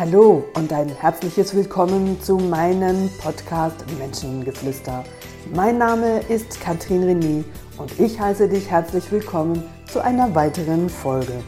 Hallo und ein herzliches Willkommen zu meinem Podcast Menschengeflüster. Mein Name ist Katrin René und ich heiße dich herzlich willkommen zu einer weiteren Folge.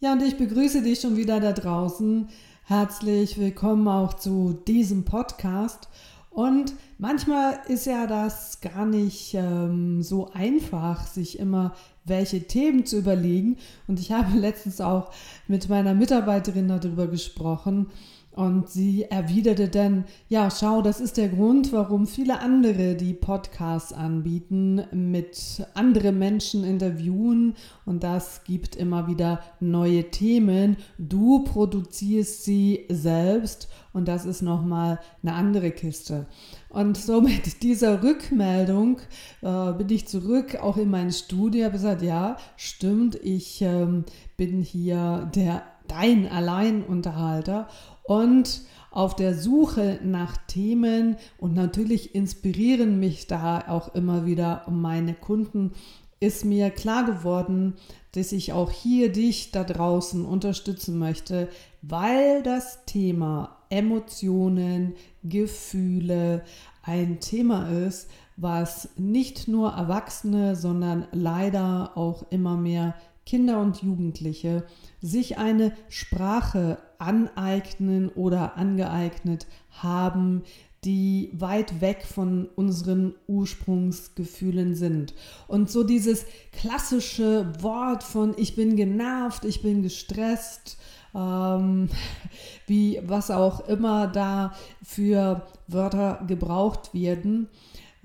Ja, und ich begrüße dich schon wieder da draußen. Herzlich willkommen auch zu diesem Podcast. Und manchmal ist ja das gar nicht ähm, so einfach, sich immer welche Themen zu überlegen. Und ich habe letztens auch mit meiner Mitarbeiterin darüber gesprochen. Und sie erwiderte dann, ja, schau, das ist der Grund, warum viele andere, die Podcasts anbieten, mit anderen Menschen interviewen und das gibt immer wieder neue Themen. Du produzierst sie selbst und das ist nochmal eine andere Kiste. Und so mit dieser Rückmeldung äh, bin ich zurück, auch in mein Studio, habe gesagt, ja, stimmt, ich ähm, bin hier der dein Alleinunterhalter und auf der Suche nach Themen. Und natürlich inspirieren mich da auch immer wieder meine Kunden, ist mir klar geworden, dass ich auch hier dich da draußen unterstützen möchte, weil das Thema Emotionen, Gefühle ein Thema ist, was nicht nur Erwachsene, sondern leider auch immer mehr Kinder und Jugendliche sich eine Sprache aneignen oder angeeignet haben, die weit weg von unseren Ursprungsgefühlen sind. Und so dieses klassische Wort von ich bin genervt, ich bin gestresst, ähm, wie was auch immer da für Wörter gebraucht werden,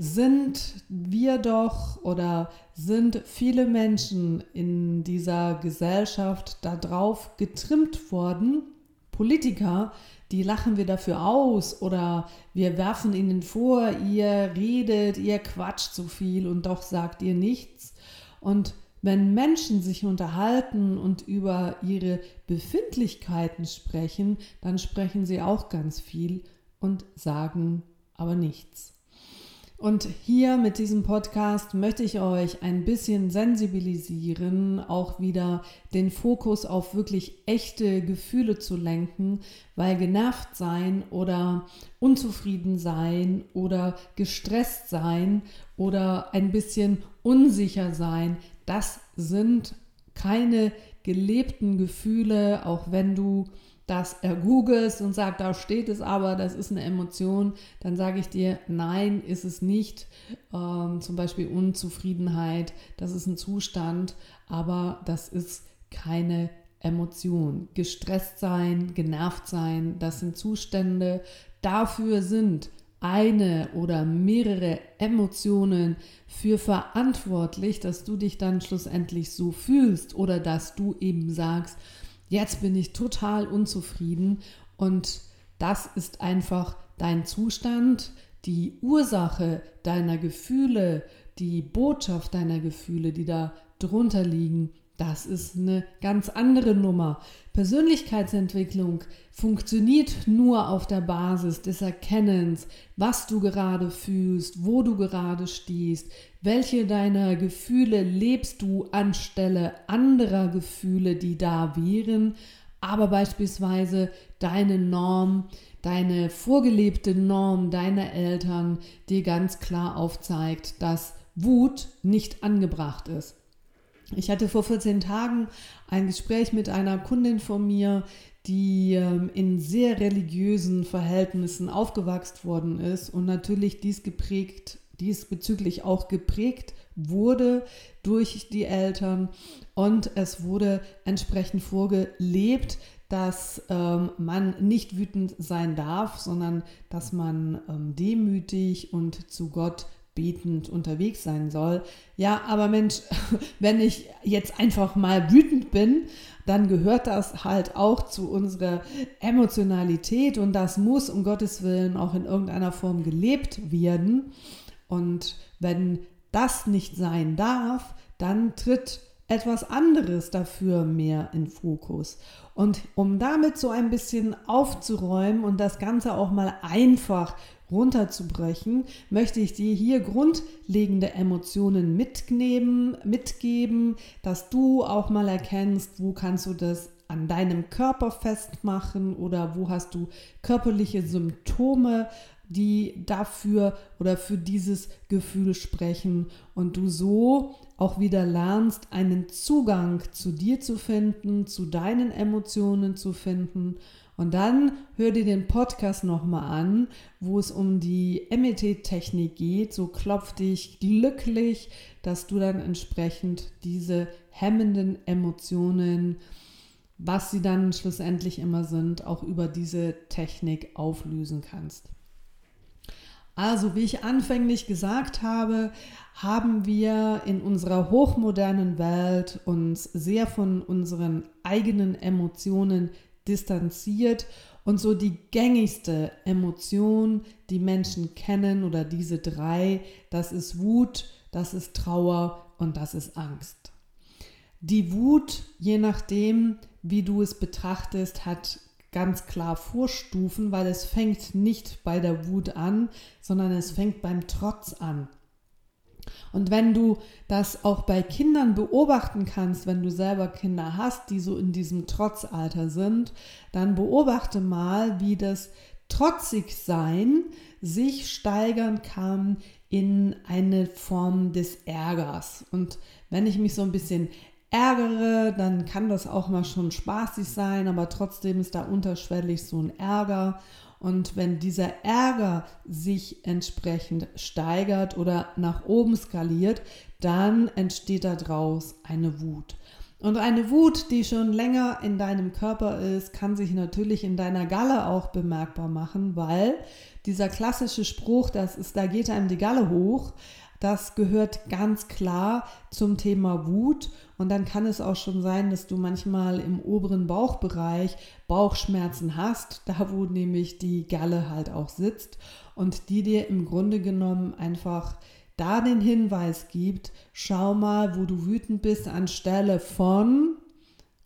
sind wir doch oder sind viele Menschen in dieser Gesellschaft darauf getrimmt worden, Politiker, die lachen wir dafür aus oder wir werfen ihnen vor, ihr redet, ihr quatscht zu viel und doch sagt ihr nichts. Und wenn Menschen sich unterhalten und über ihre Befindlichkeiten sprechen, dann sprechen sie auch ganz viel und sagen aber nichts. Und hier mit diesem Podcast möchte ich euch ein bisschen sensibilisieren, auch wieder den Fokus auf wirklich echte Gefühle zu lenken, weil genervt sein oder unzufrieden sein oder gestresst sein oder ein bisschen unsicher sein, das sind keine gelebten Gefühle, auch wenn du das ergoogelst und sagst, da steht es aber, das ist eine Emotion, dann sage ich dir, nein, ist es nicht. Ähm, zum Beispiel Unzufriedenheit, das ist ein Zustand, aber das ist keine Emotion. Gestresst sein, genervt sein, das sind Zustände. Dafür sind eine oder mehrere Emotionen für verantwortlich, dass du dich dann schlussendlich so fühlst oder dass du eben sagst, jetzt bin ich total unzufrieden und das ist einfach dein Zustand, die Ursache deiner Gefühle, die Botschaft deiner Gefühle, die da drunter liegen, das ist eine ganz andere Nummer. Persönlichkeitsentwicklung funktioniert nur auf der Basis des Erkennens, was du gerade fühlst, wo du gerade stehst, welche deiner Gefühle lebst du anstelle anderer Gefühle, die da wären, aber beispielsweise deine Norm, deine vorgelebte Norm deiner Eltern dir ganz klar aufzeigt, dass Wut nicht angebracht ist. Ich hatte vor 14 Tagen ein Gespräch mit einer Kundin von mir, die ähm, in sehr religiösen Verhältnissen aufgewachsen worden ist und natürlich dies geprägt, diesbezüglich auch geprägt wurde durch die Eltern und es wurde entsprechend vorgelebt, dass ähm, man nicht wütend sein darf, sondern dass man ähm, demütig und zu Gott betend unterwegs sein soll. Ja, aber Mensch, wenn ich jetzt einfach mal wütend bin, dann gehört das halt auch zu unserer Emotionalität und das muss um Gottes Willen auch in irgendeiner Form gelebt werden. Und wenn das nicht sein darf, dann tritt etwas anderes dafür mehr in Fokus. Und um damit so ein bisschen aufzuräumen und das Ganze auch mal einfach runterzubrechen, möchte ich dir hier grundlegende Emotionen mitgeben, mitgeben, dass du auch mal erkennst, wo kannst du das an deinem Körper festmachen oder wo hast du körperliche Symptome, die dafür oder für dieses Gefühl sprechen und du so auch wieder lernst, einen Zugang zu dir zu finden, zu deinen Emotionen zu finden. Und dann hör dir den Podcast nochmal an, wo es um die MET-Technik geht. So klopf dich glücklich, dass du dann entsprechend diese hemmenden Emotionen, was sie dann schlussendlich immer sind, auch über diese Technik auflösen kannst. Also, wie ich anfänglich gesagt habe, haben wir in unserer hochmodernen Welt uns sehr von unseren eigenen Emotionen distanziert und so die gängigste Emotion, die Menschen kennen oder diese drei, das ist Wut, das ist Trauer und das ist Angst. Die Wut, je nachdem, wie du es betrachtest, hat ganz klar Vorstufen, weil es fängt nicht bei der Wut an, sondern es fängt beim Trotz an. Und wenn du das auch bei Kindern beobachten kannst, wenn du selber Kinder hast, die so in diesem Trotzalter sind, dann beobachte mal, wie das Trotzigsein sich steigern kann in eine Form des Ärgers. Und wenn ich mich so ein bisschen ärgere, dann kann das auch mal schon spaßig sein, aber trotzdem ist da unterschwellig so ein Ärger. Und wenn dieser Ärger sich entsprechend steigert oder nach oben skaliert, dann entsteht daraus eine Wut. Und eine Wut, die schon länger in deinem Körper ist, kann sich natürlich in deiner Galle auch bemerkbar machen, weil dieser klassische Spruch, das ist, da geht einem die Galle hoch, das gehört ganz klar zum Thema Wut. Und dann kann es auch schon sein, dass du manchmal im oberen Bauchbereich Bauchschmerzen hast, da wo nämlich die Galle halt auch sitzt und die dir im Grunde genommen einfach da den Hinweis gibt, schau mal, wo du wütend bist anstelle von,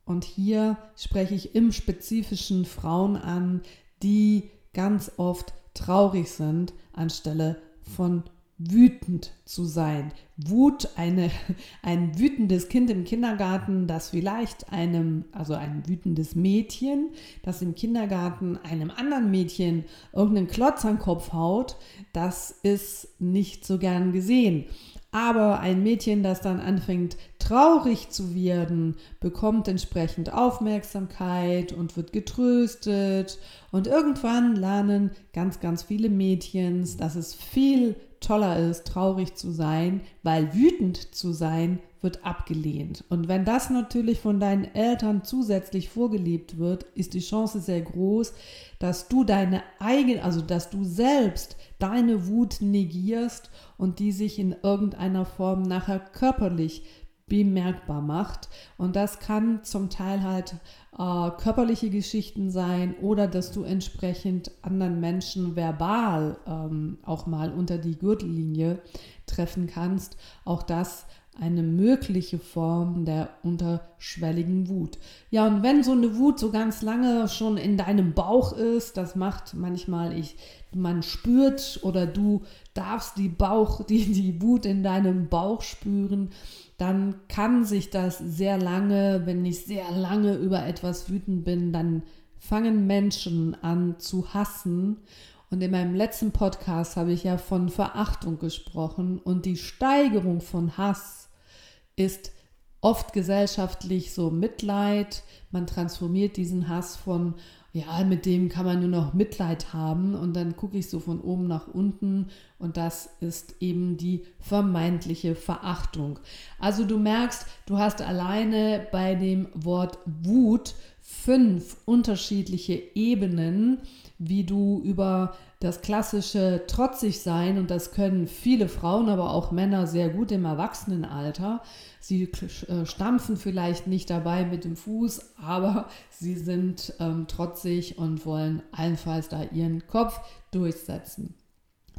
und hier spreche ich im spezifischen Frauen an, die ganz oft traurig sind anstelle von wütend zu sein. Wut, eine, ein wütendes Kind im Kindergarten, das vielleicht einem, also ein wütendes Mädchen, das im Kindergarten einem anderen Mädchen irgendeinen Klotz an den Kopf haut, das ist nicht so gern gesehen. Aber ein Mädchen, das dann anfängt traurig zu werden, bekommt entsprechend Aufmerksamkeit und wird getröstet. Und irgendwann lernen ganz, ganz viele Mädchen, dass es viel toller ist, traurig zu sein, weil wütend zu sein wird abgelehnt. Und wenn das natürlich von deinen Eltern zusätzlich vorgelebt wird, ist die Chance sehr groß, dass du deine eigene, also dass du selbst deine Wut negierst und die sich in irgendeiner Form nachher körperlich bemerkbar macht. Und das kann zum Teil halt äh, körperliche Geschichten sein oder dass du entsprechend anderen Menschen verbal ähm, auch mal unter die Gürtellinie treffen kannst. Auch das eine mögliche Form der unterschwelligen Wut. Ja, und wenn so eine Wut so ganz lange schon in deinem Bauch ist, das macht manchmal ich, man spürt oder du darfst die Bauch, die, die Wut in deinem Bauch spüren, dann kann sich das sehr lange, wenn ich sehr lange über etwas wütend bin, dann fangen Menschen an zu hassen. Und in meinem letzten Podcast habe ich ja von Verachtung gesprochen und die Steigerung von Hass ist oft gesellschaftlich so Mitleid. Man transformiert diesen Hass von ja, mit dem kann man nur noch Mitleid haben und dann gucke ich so von oben nach unten und das ist eben die vermeintliche Verachtung. Also du merkst, du hast alleine bei dem Wort Wut fünf unterschiedliche Ebenen, wie du über das klassische trotzig sein und das können viele Frauen, aber auch Männer sehr gut im Erwachsenenalter. Sie äh, stampfen vielleicht nicht dabei mit dem Fuß, aber sie sind ähm, trotzig und wollen allenfalls da ihren Kopf durchsetzen.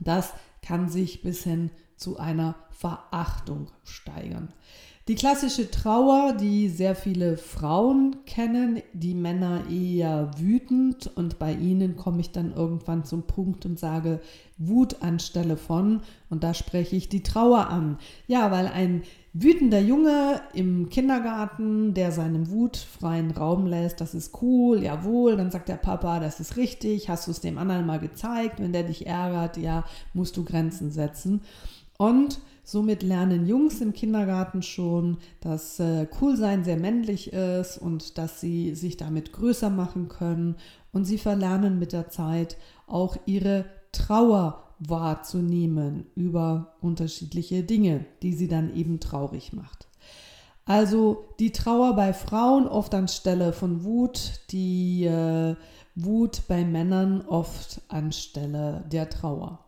Das kann sich bis hin zu einer Verachtung steigern. Die klassische Trauer, die sehr viele Frauen kennen, die Männer eher wütend und bei ihnen komme ich dann irgendwann zum Punkt und sage Wut anstelle von und da spreche ich die Trauer an. Ja, weil ein wütender Junge im Kindergarten, der seinem Wut freien Raum lässt, das ist cool, jawohl, dann sagt der Papa, das ist richtig, hast du es dem anderen mal gezeigt, wenn der dich ärgert, ja, musst du Grenzen setzen. Und somit lernen Jungs im Kindergarten schon, dass äh, Coolsein sehr männlich ist und dass sie sich damit größer machen können. Und sie verlernen mit der Zeit auch ihre Trauer wahrzunehmen über unterschiedliche Dinge, die sie dann eben traurig macht. Also die Trauer bei Frauen oft anstelle von Wut, die äh, Wut bei Männern oft anstelle der Trauer.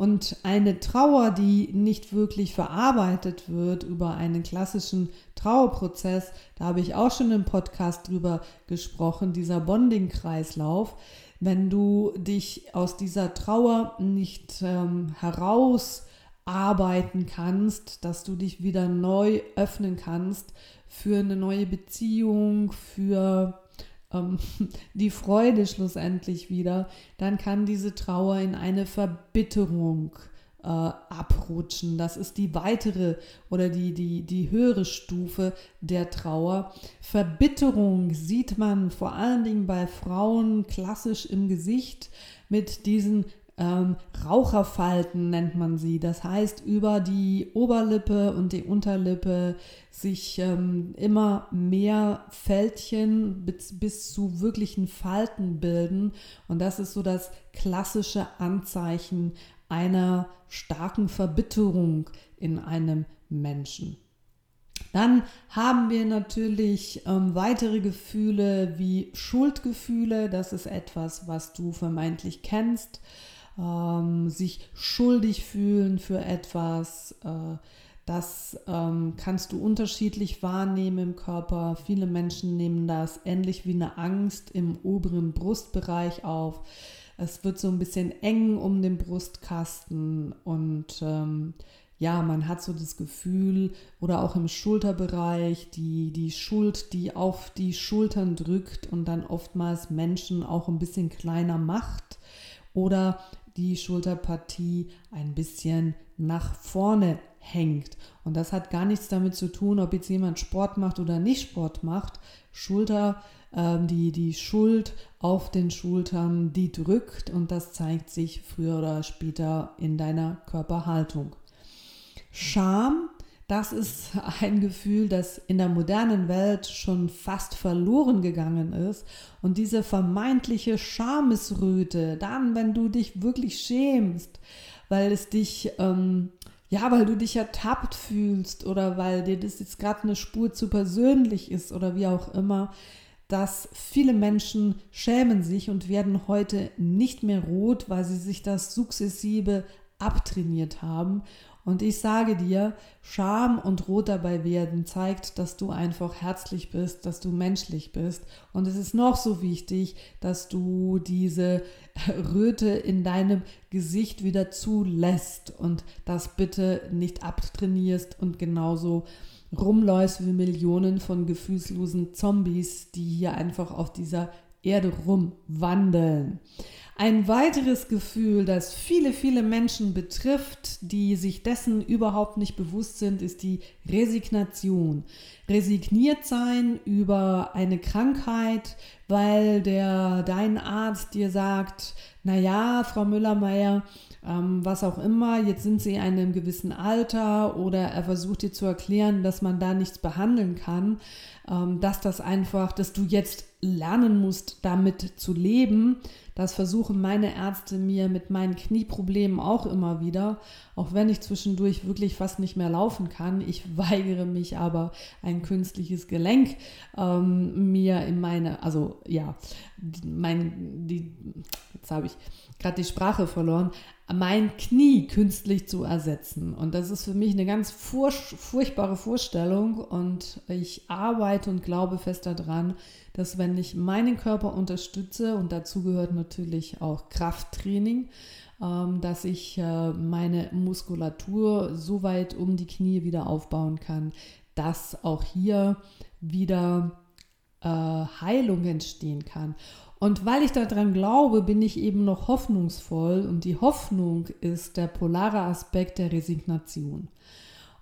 Und eine Trauer, die nicht wirklich verarbeitet wird über einen klassischen Trauerprozess, da habe ich auch schon im Podcast drüber gesprochen, dieser Bonding-Kreislauf, wenn du dich aus dieser Trauer nicht ähm, herausarbeiten kannst, dass du dich wieder neu öffnen kannst für eine neue Beziehung, für ähm, die Freude schlussendlich wieder, dann kann diese Trauer in eine Verbitterung äh, abrutschen. Das ist die weitere oder die, die, die höhere Stufe der Trauer. Verbitterung sieht man vor allen Dingen bei Frauen klassisch im Gesicht mit diesen ähm, Raucherfalten nennt man sie. Das heißt, über die Oberlippe und die Unterlippe sich ähm, immer mehr Fältchen bis, bis zu wirklichen Falten bilden. Und das ist so das klassische Anzeichen einer starken Verbitterung in einem Menschen. Dann haben wir natürlich ähm, weitere Gefühle wie Schuldgefühle. Das ist etwas, was du vermeintlich kennst. Ähm, sich schuldig fühlen für etwas. Äh, das ähm, kannst du unterschiedlich wahrnehmen im Körper. Viele Menschen nehmen das ähnlich wie eine Angst im oberen Brustbereich auf. Es wird so ein bisschen eng um den Brustkasten und ähm, ja, man hat so das Gefühl oder auch im Schulterbereich die, die Schuld, die auf die Schultern drückt und dann oftmals Menschen auch ein bisschen kleiner macht oder die Schulterpartie ein bisschen nach vorne hängt. Und das hat gar nichts damit zu tun, ob jetzt jemand Sport macht oder nicht Sport macht. Schulter ähm, die, die Schuld auf den Schultern, die drückt und das zeigt sich früher oder später in deiner Körperhaltung. Scham, das ist ein Gefühl, das in der modernen Welt schon fast verloren gegangen ist. Und diese vermeintliche Schamesröte, dann, wenn du dich wirklich schämst, weil es dich, ähm, ja, weil du dich ertappt fühlst oder weil dir das jetzt gerade eine Spur zu persönlich ist oder wie auch immer, dass viele Menschen schämen sich und werden heute nicht mehr rot, weil sie sich das sukzessive abtrainiert haben. Und ich sage dir, Scham und rot dabei werden zeigt, dass du einfach herzlich bist, dass du menschlich bist. Und es ist noch so wichtig, dass du diese Röte in deinem Gesicht wieder zulässt und das bitte nicht abtrainierst und genauso rumläufst wie Millionen von gefühlslosen Zombies, die hier einfach auf dieser Erde rumwandeln. Ein weiteres Gefühl, das viele, viele Menschen betrifft, die sich dessen überhaupt nicht bewusst sind, ist die Resignation. Resigniert sein über eine Krankheit, weil der dein Arzt dir sagt, na ja, Frau Müller-Meyer, ähm, was auch immer, jetzt sind sie in einem gewissen Alter oder er versucht dir zu erklären, dass man da nichts behandeln kann, ähm, dass das einfach, dass du jetzt lernen musst, damit zu leben. Das versuchen meine Ärzte mir mit meinen Knieproblemen auch immer wieder, auch wenn ich zwischendurch wirklich fast nicht mehr laufen kann. Ich weigere mich aber, ein künstliches Gelenk ähm, mir in meine, also ja, mein, die, jetzt habe ich gerade die Sprache verloren, mein Knie künstlich zu ersetzen. Und das ist für mich eine ganz furch furchtbare Vorstellung und ich arbeite und glaube fest daran, dass wenn ich meinen Körper unterstütze, und dazu gehört natürlich auch Krafttraining, ähm, dass ich äh, meine Muskulatur so weit um die Knie wieder aufbauen kann, dass auch hier wieder äh, Heilung entstehen kann. Und weil ich daran glaube, bin ich eben noch hoffnungsvoll und die Hoffnung ist der polare Aspekt der Resignation.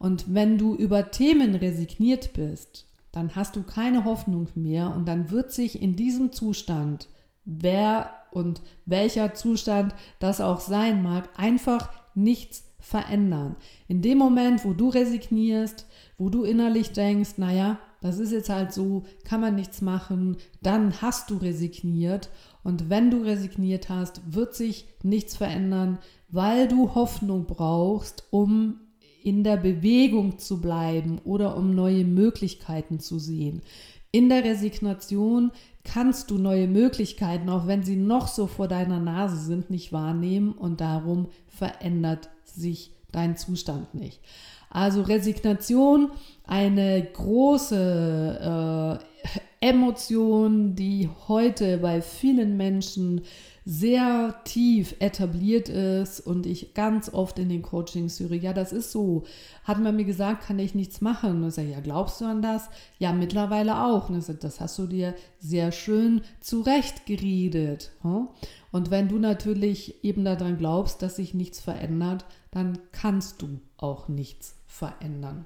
Und wenn du über Themen resigniert bist, dann hast du keine Hoffnung mehr und dann wird sich in diesem Zustand, wer und welcher Zustand das auch sein mag, einfach nichts verändern. In dem Moment, wo du resignierst, wo du innerlich denkst, naja, das ist jetzt halt so, kann man nichts machen, dann hast du resigniert. Und wenn du resigniert hast, wird sich nichts verändern, weil du Hoffnung brauchst, um in der Bewegung zu bleiben oder um neue Möglichkeiten zu sehen. In der Resignation kannst du neue Möglichkeiten, auch wenn sie noch so vor deiner Nase sind, nicht wahrnehmen und darum verändert sich dein Zustand nicht. Also Resignation, eine große äh, Emotion, die heute bei vielen Menschen sehr tief etabliert ist und ich ganz oft in den Coachings höre, ja, das ist so. Hat man mir gesagt, kann ich nichts machen. Und ich sage, ja, glaubst du an das? Ja, mittlerweile auch. Und ich sage, das hast du dir sehr schön zurechtgeredet. Und wenn du natürlich eben daran glaubst, dass sich nichts verändert, dann kannst du auch nichts verändern.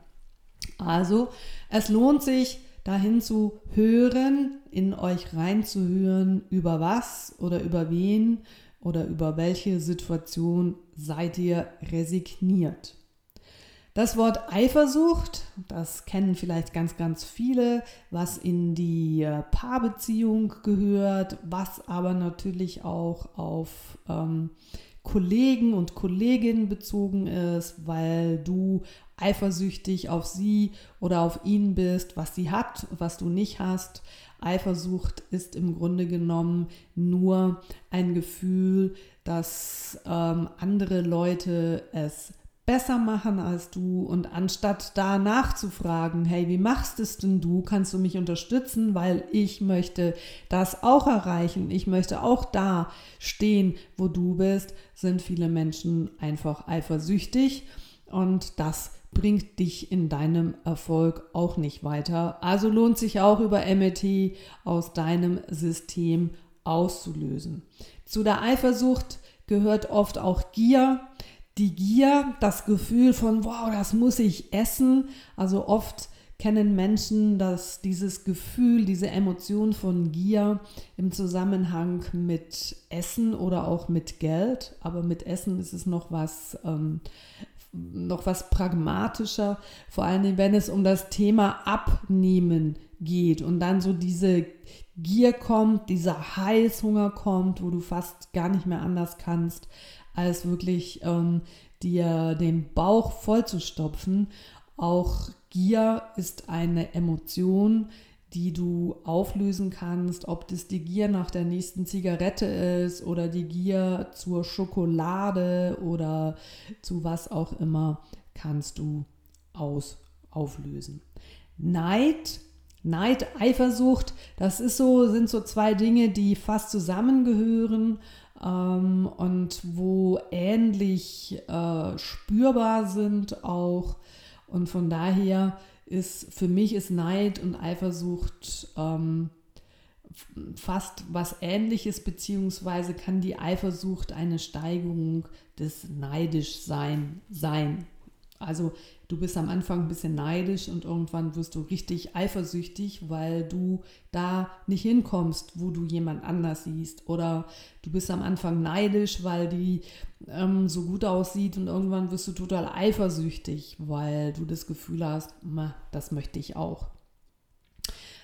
Also, es lohnt sich, dahin zu hören, in euch reinzuhören, über was oder über wen oder über welche Situation seid ihr resigniert. Das Wort Eifersucht, das kennen vielleicht ganz, ganz viele, was in die äh, Paarbeziehung gehört, was aber natürlich auch auf ähm, Kollegen und Kolleginnen bezogen ist, weil du eifersüchtig auf sie oder auf ihn bist, was sie hat, was du nicht hast. Eifersucht ist im Grunde genommen nur ein Gefühl, dass ähm, andere Leute es besser machen als du und anstatt da nachzufragen, hey, wie machst es denn du? Kannst du mich unterstützen, weil ich möchte das auch erreichen. Ich möchte auch da stehen, wo du bist, sind viele Menschen einfach eifersüchtig und das bringt dich in deinem Erfolg auch nicht weiter. Also lohnt sich auch über MET aus deinem System auszulösen. Zu der Eifersucht gehört oft auch Gier die Gier, das Gefühl von, wow, das muss ich essen. Also oft kennen Menschen dass dieses Gefühl, diese Emotion von Gier im Zusammenhang mit Essen oder auch mit Geld. Aber mit Essen ist es noch was, ähm, noch was pragmatischer, vor allem wenn es um das Thema Abnehmen geht und dann so diese Gier kommt, dieser Heißhunger kommt, wo du fast gar nicht mehr anders kannst, als wirklich ähm, dir den Bauch vollzustopfen. Auch Gier ist eine Emotion, die du auflösen kannst, ob das die Gier nach der nächsten Zigarette ist oder die Gier zur Schokolade oder zu was auch immer, kannst du aus, auflösen. Neid, Neid, Eifersucht, das ist so, sind so zwei Dinge, die fast zusammengehören ähm, und wo ähnlich äh, spürbar sind auch. Und von daher ist für mich ist Neid und Eifersucht ähm, fast was ähnliches, beziehungsweise kann die Eifersucht eine Steigerung des Neidischsein sein. Also du bist am Anfang ein bisschen neidisch und irgendwann wirst du richtig eifersüchtig, weil du da nicht hinkommst, wo du jemand anders siehst. Oder du bist am Anfang neidisch, weil die ähm, so gut aussieht und irgendwann wirst du total eifersüchtig, weil du das Gefühl hast, das möchte ich auch.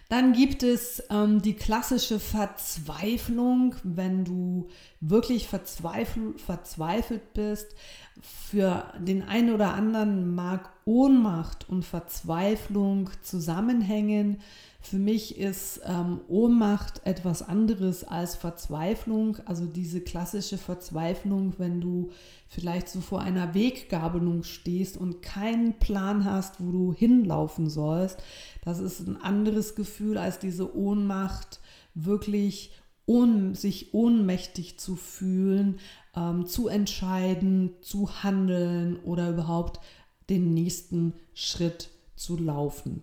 Dann gibt es ähm, die klassische Verzweiflung, wenn du wirklich verzweifel, verzweifelt bist. Für den einen oder anderen mag Ohnmacht und Verzweiflung zusammenhängen. Für mich ist ähm, Ohnmacht etwas anderes als Verzweiflung. Also diese klassische Verzweiflung, wenn du vielleicht so vor einer Weggabelung stehst und keinen Plan hast, wo du hinlaufen sollst. Das ist ein anderes Gefühl als diese Ohnmacht, wirklich ohn, sich ohnmächtig zu fühlen, ähm, zu entscheiden, zu handeln oder überhaupt den nächsten Schritt zu laufen.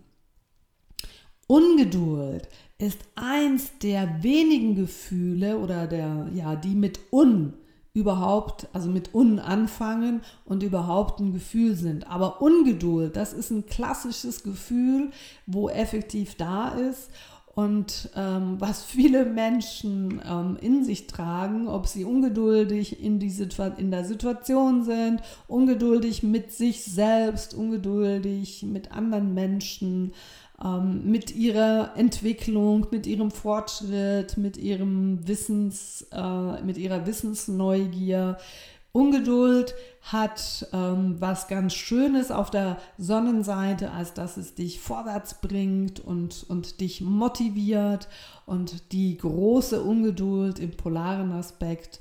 Ungeduld ist eins der wenigen Gefühle oder der, ja, die mit un überhaupt, also mit un anfangen und überhaupt ein Gefühl sind. Aber Ungeduld, das ist ein klassisches Gefühl, wo effektiv da ist und ähm, was viele Menschen ähm, in sich tragen, ob sie ungeduldig in, die in der Situation sind, ungeduldig mit sich selbst, ungeduldig mit anderen Menschen, ähm, mit ihrer Entwicklung, mit ihrem Fortschritt, mit ihrem Wissens, äh, mit ihrer Wissensneugier. Ungeduld hat ähm, was ganz Schönes auf der Sonnenseite, als dass es dich vorwärts bringt und, und dich motiviert. Und die große Ungeduld im polaren Aspekt,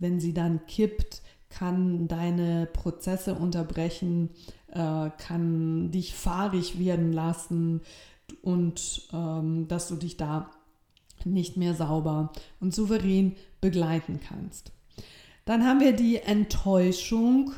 wenn sie dann kippt, kann deine Prozesse unterbrechen, äh, kann dich fahrig werden lassen und ähm, dass du dich da nicht mehr sauber und souverän begleiten kannst. Dann haben wir die Enttäuschung.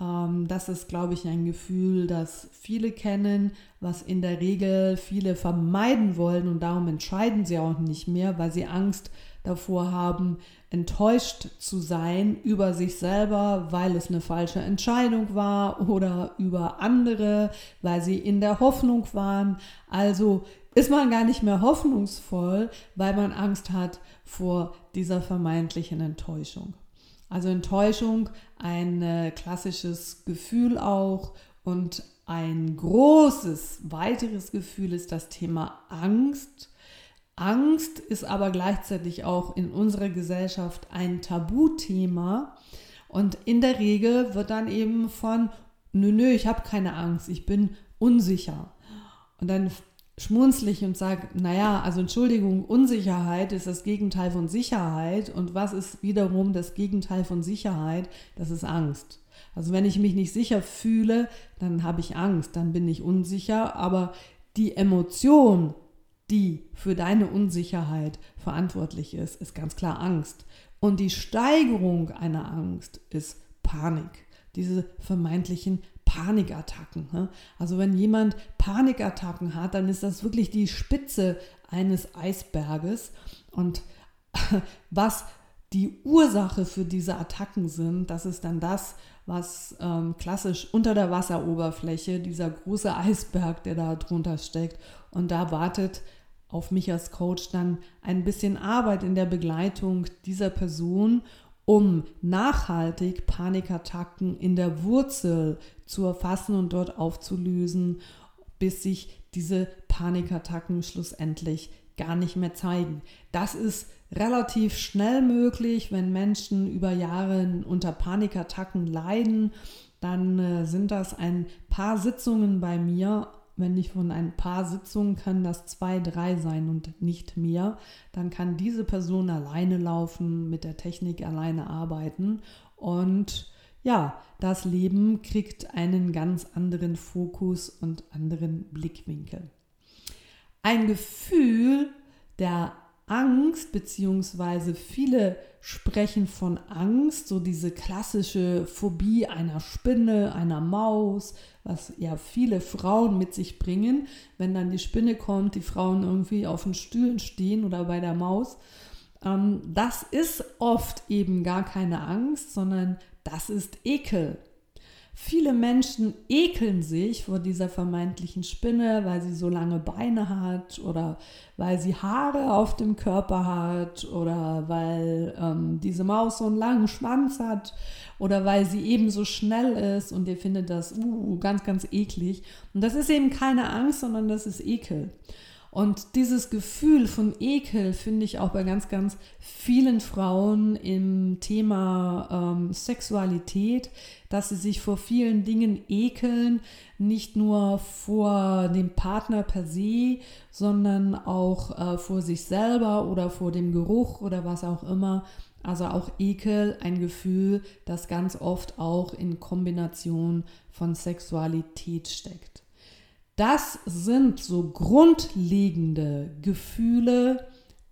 Ähm, das ist, glaube ich, ein Gefühl, das viele kennen, was in der Regel viele vermeiden wollen und darum entscheiden sie auch nicht mehr, weil sie Angst davor haben, enttäuscht zu sein über sich selber, weil es eine falsche Entscheidung war oder über andere, weil sie in der Hoffnung waren. Also ist man gar nicht mehr hoffnungsvoll, weil man Angst hat vor dieser vermeintlichen Enttäuschung. Also Enttäuschung, ein äh, klassisches Gefühl auch und ein großes weiteres Gefühl ist das Thema Angst. Angst ist aber gleichzeitig auch in unserer Gesellschaft ein Tabuthema und in der Regel wird dann eben von, nö, nö, ich habe keine Angst, ich bin unsicher. Und dann schmunzle ich und sage, naja, also Entschuldigung, Unsicherheit ist das Gegenteil von Sicherheit. Und was ist wiederum das Gegenteil von Sicherheit? Das ist Angst. Also wenn ich mich nicht sicher fühle, dann habe ich Angst, dann bin ich unsicher. Aber die Emotion, die für deine Unsicherheit verantwortlich ist, ist ganz klar Angst. Und die Steigerung einer Angst ist Panik. Diese vermeintlichen Panikattacken. Ne? Also wenn jemand Panikattacken hat, dann ist das wirklich die Spitze eines Eisberges. Und was die Ursache für diese Attacken sind, das ist dann das, was ähm, klassisch unter der Wasseroberfläche, dieser große Eisberg, der da drunter steckt. Und da wartet auf mich als Coach dann ein bisschen Arbeit in der Begleitung dieser Person um nachhaltig Panikattacken in der Wurzel zu erfassen und dort aufzulösen, bis sich diese Panikattacken schlussendlich gar nicht mehr zeigen. Das ist relativ schnell möglich, wenn Menschen über Jahre unter Panikattacken leiden. Dann äh, sind das ein paar Sitzungen bei mir wenn ich von ein paar Sitzungen kann das zwei, drei sein und nicht mehr, dann kann diese Person alleine laufen, mit der Technik alleine arbeiten und ja, das Leben kriegt einen ganz anderen Fokus und anderen Blickwinkel. Ein Gefühl der Angst, beziehungsweise viele sprechen von Angst, so diese klassische Phobie einer Spinne, einer Maus, was ja viele Frauen mit sich bringen, wenn dann die Spinne kommt, die Frauen irgendwie auf den Stühlen stehen oder bei der Maus. Ähm, das ist oft eben gar keine Angst, sondern das ist Ekel. Viele Menschen ekeln sich vor dieser vermeintlichen Spinne, weil sie so lange Beine hat oder weil sie Haare auf dem Körper hat oder weil ähm, diese Maus so einen langen Schwanz hat oder weil sie eben so schnell ist und ihr findet das uh, ganz, ganz eklig. Und das ist eben keine Angst, sondern das ist Ekel. Und dieses Gefühl von Ekel finde ich auch bei ganz, ganz vielen Frauen im Thema ähm, Sexualität, dass sie sich vor vielen Dingen ekeln, nicht nur vor dem Partner per se, sondern auch äh, vor sich selber oder vor dem Geruch oder was auch immer. Also auch Ekel, ein Gefühl, das ganz oft auch in Kombination von Sexualität steckt. Das sind so grundlegende Gefühle,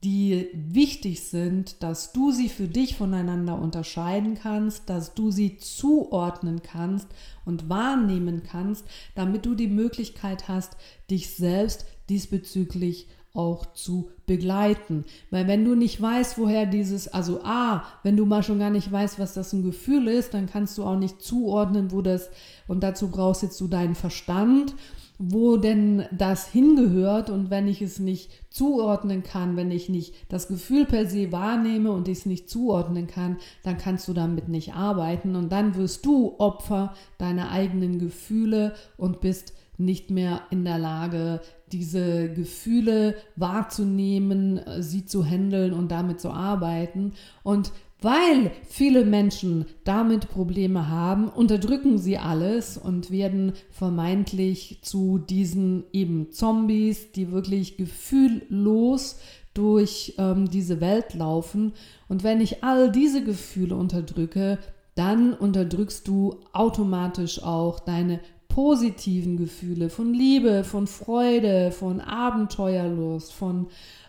die wichtig sind, dass du sie für dich voneinander unterscheiden kannst, dass du sie zuordnen kannst und wahrnehmen kannst, damit du die Möglichkeit hast, dich selbst diesbezüglich auch zu begleiten. Weil wenn du nicht weißt, woher dieses, also A, wenn du mal schon gar nicht weißt, was das ein Gefühl ist, dann kannst du auch nicht zuordnen, wo das, und dazu brauchst jetzt du deinen Verstand wo denn das hingehört und wenn ich es nicht zuordnen kann, wenn ich nicht das Gefühl per se wahrnehme und ich es nicht zuordnen kann, dann kannst du damit nicht arbeiten und dann wirst du Opfer deiner eigenen Gefühle und bist nicht mehr in der Lage, diese Gefühle wahrzunehmen, sie zu handeln und damit zu arbeiten. Und weil viele Menschen damit Probleme haben, unterdrücken sie alles und werden vermeintlich zu diesen eben Zombies, die wirklich gefühllos durch ähm, diese Welt laufen. Und wenn ich all diese Gefühle unterdrücke, dann unterdrückst du automatisch auch deine positiven Gefühle von Liebe, von Freude, von Abenteuerlust, von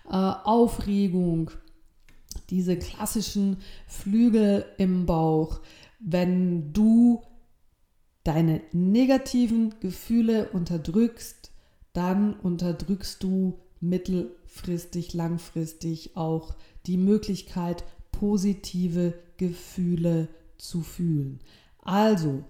äh, Aufregung diese klassischen Flügel im Bauch, wenn du deine negativen Gefühle unterdrückst, dann unterdrückst du mittelfristig, langfristig auch die Möglichkeit, positive Gefühle zu fühlen. Also,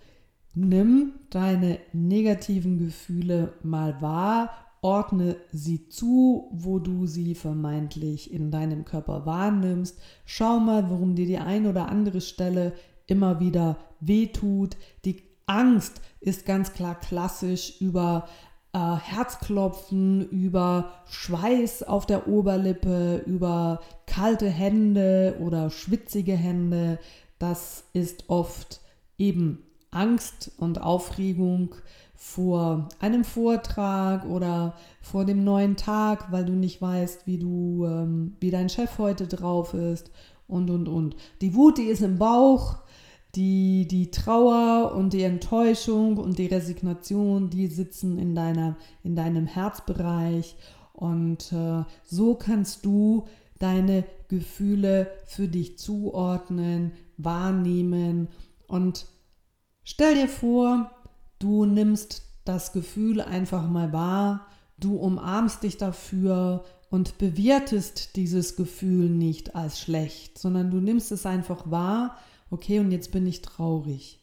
nimm deine negativen Gefühle mal wahr Ordne sie zu, wo du sie vermeintlich in deinem Körper wahrnimmst. Schau mal, warum dir die ein oder andere Stelle immer wieder wehtut. Die Angst ist ganz klar klassisch über äh, Herzklopfen, über Schweiß auf der Oberlippe, über kalte Hände oder schwitzige Hände. Das ist oft eben Angst und Aufregung vor einem Vortrag oder vor dem neuen Tag, weil du nicht weißt, wie du, ähm, wie dein Chef heute drauf ist und und und. Die Wut, die ist im Bauch, die, die Trauer und die Enttäuschung und die Resignation, die sitzen in deiner, in deinem Herzbereich und äh, so kannst du deine Gefühle für dich zuordnen, wahrnehmen und stell dir vor, Du nimmst das Gefühl einfach mal wahr, du umarmst dich dafür und bewertest dieses Gefühl nicht als schlecht, sondern du nimmst es einfach wahr, okay, und jetzt bin ich traurig.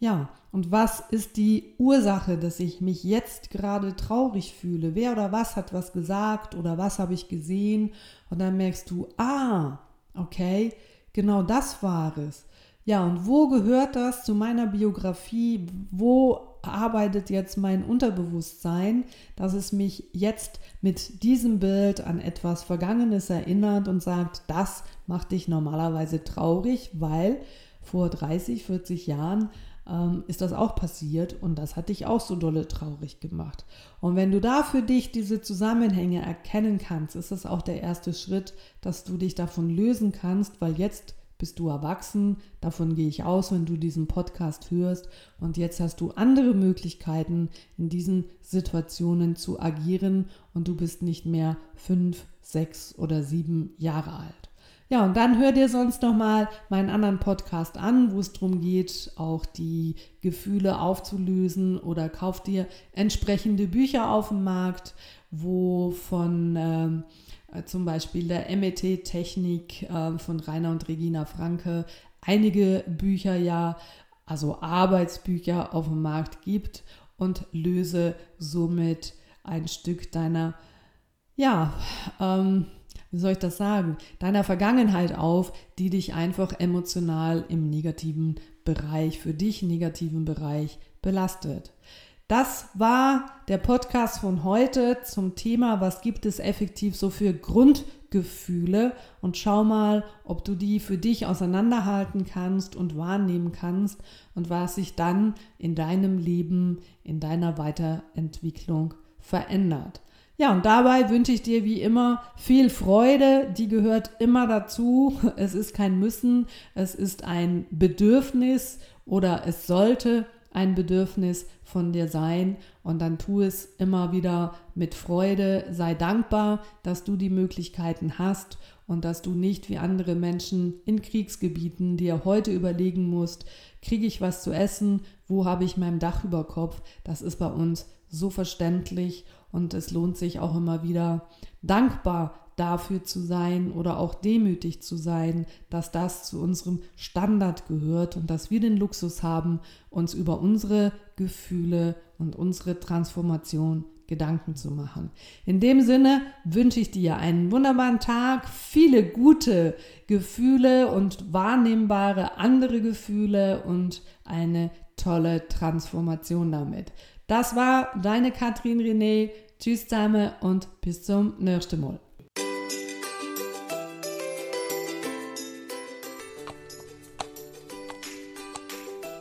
Ja, und was ist die Ursache, dass ich mich jetzt gerade traurig fühle? Wer oder was hat was gesagt oder was habe ich gesehen? Und dann merkst du, ah, okay, genau das war es. Ja, und wo gehört das zu meiner Biografie? Wo arbeitet jetzt mein Unterbewusstsein, dass es mich jetzt mit diesem Bild an etwas Vergangenes erinnert und sagt, das macht dich normalerweise traurig, weil vor 30, 40 Jahren ähm, ist das auch passiert und das hat dich auch so dolle traurig gemacht. Und wenn du da für dich diese Zusammenhänge erkennen kannst, ist das auch der erste Schritt, dass du dich davon lösen kannst, weil jetzt bist du erwachsen. Davon gehe ich aus, wenn du diesen Podcast hörst. Und jetzt hast du andere Möglichkeiten, in diesen Situationen zu agieren und du bist nicht mehr fünf, sechs oder sieben Jahre alt. Ja, und dann hör dir sonst noch mal meinen anderen Podcast an, wo es darum geht, auch die Gefühle aufzulösen oder kauf dir entsprechende Bücher auf dem Markt, wo von ähm, äh, zum Beispiel der MET-Technik äh, von Rainer und Regina Franke, einige Bücher ja, also Arbeitsbücher auf dem Markt gibt und löse somit ein Stück deiner, ja, ähm, wie soll ich das sagen, deiner Vergangenheit auf, die dich einfach emotional im negativen Bereich, für dich negativen Bereich belastet. Das war der Podcast von heute zum Thema, was gibt es effektiv so für Grundgefühle und schau mal, ob du die für dich auseinanderhalten kannst und wahrnehmen kannst und was sich dann in deinem Leben, in deiner Weiterentwicklung verändert. Ja, und dabei wünsche ich dir wie immer viel Freude, die gehört immer dazu. Es ist kein Müssen, es ist ein Bedürfnis oder es sollte ein Bedürfnis von dir sein. Und dann tu es immer wieder mit Freude, sei dankbar, dass du die Möglichkeiten hast und dass du nicht wie andere Menschen in Kriegsgebieten dir heute überlegen musst, kriege ich was zu essen, wo habe ich mein Dach über Kopf, das ist bei uns so verständlich und es lohnt sich auch immer wieder dankbar dafür zu sein oder auch demütig zu sein, dass das zu unserem Standard gehört und dass wir den Luxus haben, uns über unsere Gefühle und unsere Transformation Gedanken zu machen. In dem Sinne wünsche ich dir einen wunderbaren Tag, viele gute Gefühle und wahrnehmbare andere Gefühle und eine tolle Transformation damit. Das war deine Katrin René. Tschüss zusammen und bis zum nächsten Mal.